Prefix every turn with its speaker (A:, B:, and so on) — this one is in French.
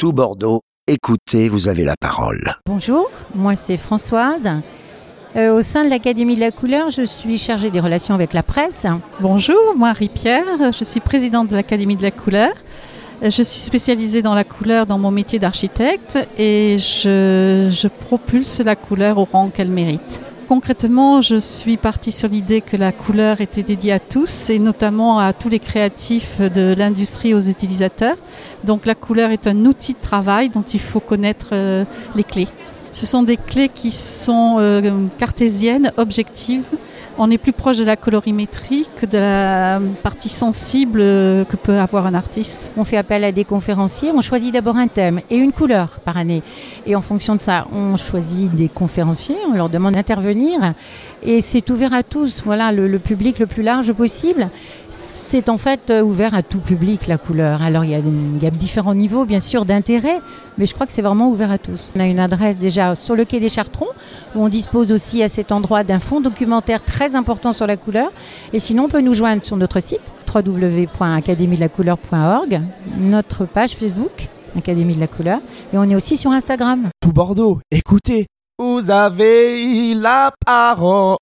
A: tout Bordeaux. Écoutez, vous avez la parole.
B: Bonjour, moi c'est Françoise. Euh, au sein de l'Académie de la couleur, je suis chargée des relations avec la presse.
C: Bonjour, moi Marie-Pierre, je suis présidente de l'Académie de la couleur. Je suis spécialisée dans la couleur dans mon métier d'architecte et je, je propulse la couleur au rang qu'elle mérite concrètement, je suis partie sur l'idée que la couleur était dédiée à tous et notamment à tous les créatifs de l'industrie aux utilisateurs. Donc la couleur est un outil de travail dont il faut connaître euh, les clés. Ce sont des clés qui sont euh, cartésiennes, objectives, on est plus proche de la colorimétrie que de la partie sensible que peut avoir un artiste.
B: On fait appel à des conférenciers, on choisit d'abord un thème et une couleur par année. Et en fonction de ça, on choisit des conférenciers, on leur demande d'intervenir et c'est ouvert à tous. Voilà, le, public le plus large possible. C'est en fait euh, ouvert à tout public la couleur. Alors il y a, différents niveaux bien sûr d'intérêt, mais je crois que c'est vraiment ouvert à tous. On a une adresse déjà sur le quai des Chartrons où on dispose aussi à cet endroit d'un fonds documentaire très important sur la couleur. Et sinon, on peut nous joindre sur notre site www.académie-de-la-couleur.org, notre page Facebook, Académie de la couleur, et on est aussi sur Instagram.
D: Tout Bordeaux, écoutez, vous avez la parole.